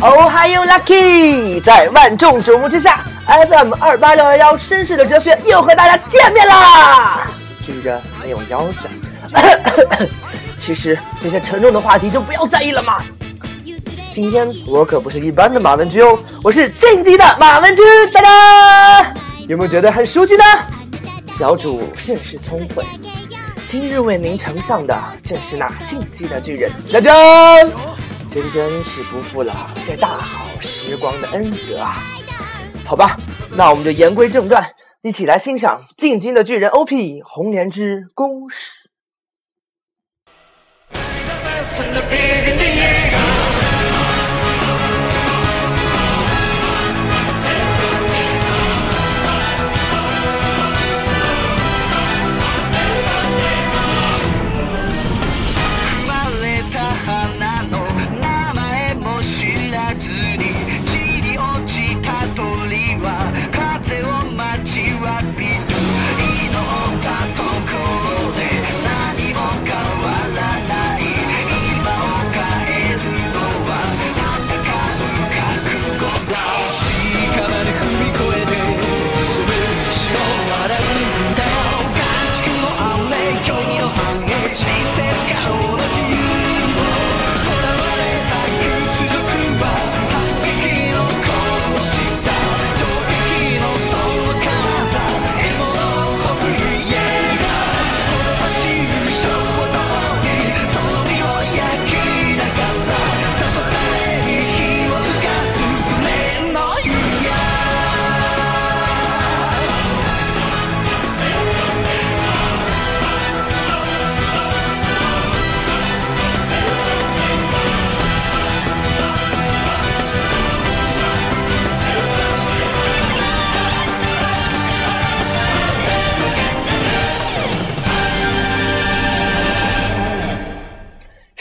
哦嗨哟，Lucky！在万众瞩目之下，FM 二八六幺幺绅士的哲学又和大家见面啦！举着没有腰子，其实这些沉重的话题就不要在意了嘛。今天我可不是一般的马文君哦，我是晋级的马文君，大家有没有觉得很熟悉呢？小主甚是聪慧，今日为您呈上的正是那进击的巨人，真真！真真是不负了这大好时光的恩泽啊！好吧，那我们就言归正传，一起来欣赏《进军的巨人》OP 红莲之攻势。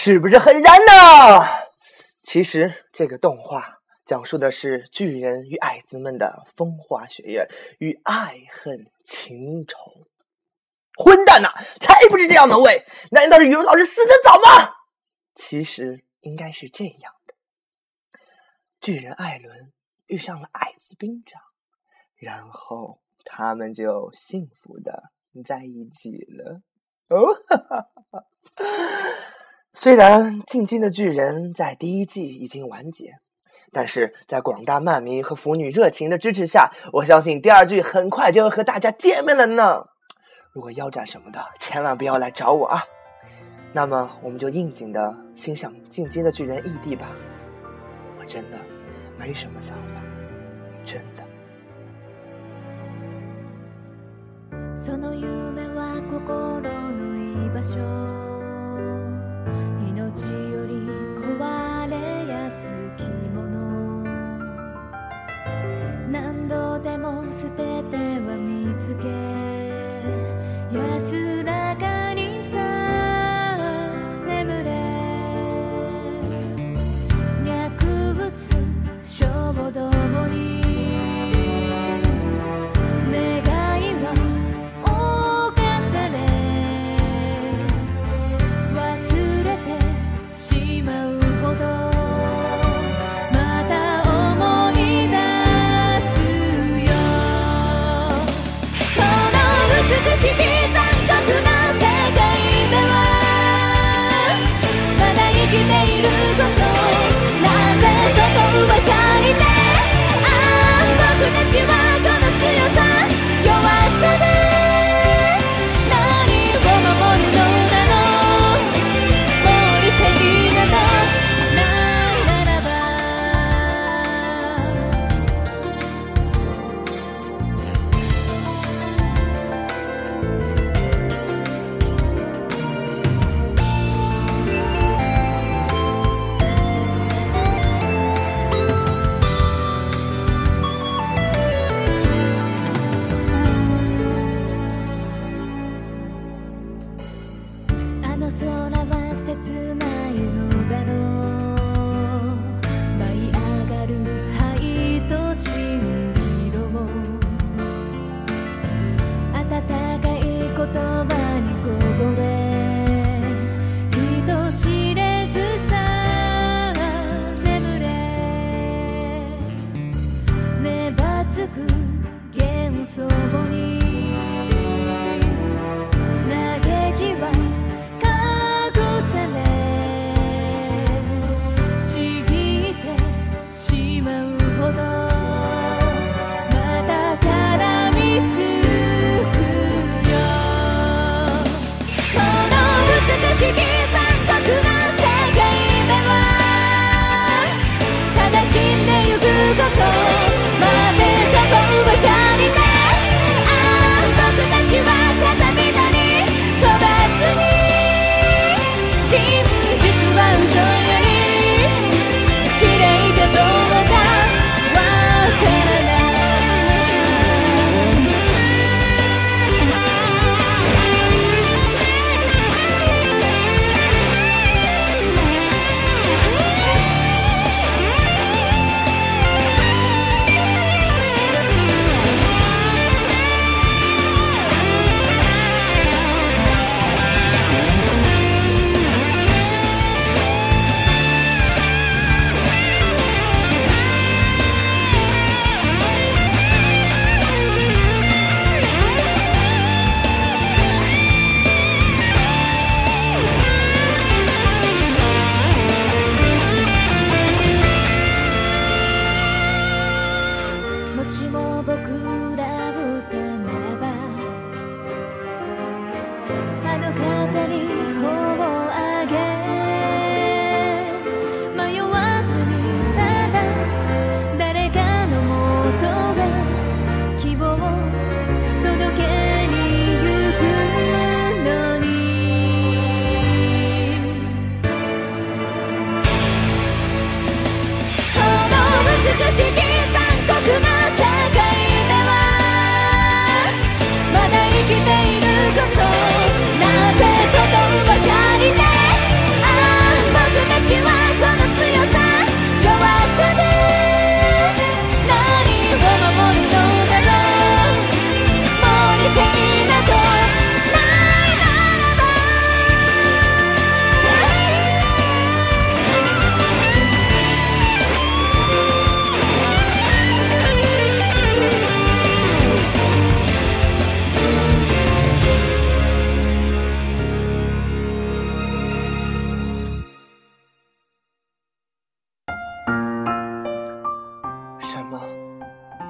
是不是很燃呢？其实这个动画讲述的是巨人与矮子们的风花雪月与爱恨情仇。混蛋呐，才不是这样的喂！难道是语文老师死的早吗？其实应该是这样的：巨人艾伦遇上了矮子兵长，然后他们就幸福的在一起了。哦，哈哈哈哈！虽然《进击的巨人》在第一季已经完结，但是在广大漫迷和腐女热情的支持下，我相信第二季很快就要和大家见面了呢。如果腰斩什么的，千万不要来找我啊！那么，我们就应景的欣赏《进击的巨人》ED 吧。我真的没什么想法，真的。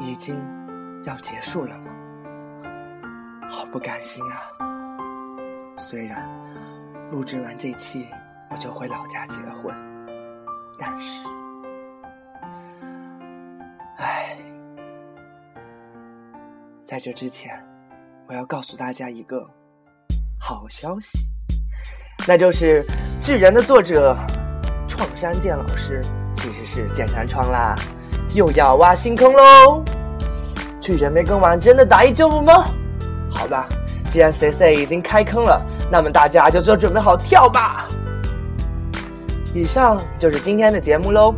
已经要结束了吗？好不甘心啊！虽然录制完这期我就回老家结婚，但是，唉，在这之前，我要告诉大家一个好消息，那就是《巨人》的作者创山健老师其实是剑山创啦，又要挖新坑喽！巨人没更完，真的大丈夫吗？好吧，既然 C C 已经开坑了，那么大家就做准备好跳吧。以上就是今天的节目喽。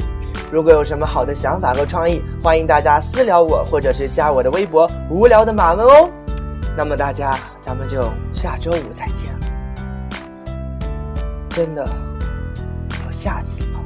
如果有什么好的想法和创意，欢迎大家私聊我，或者是加我的微博“无聊的马文”哦。那么大家，咱们就下周五再见了。真的有下次吗？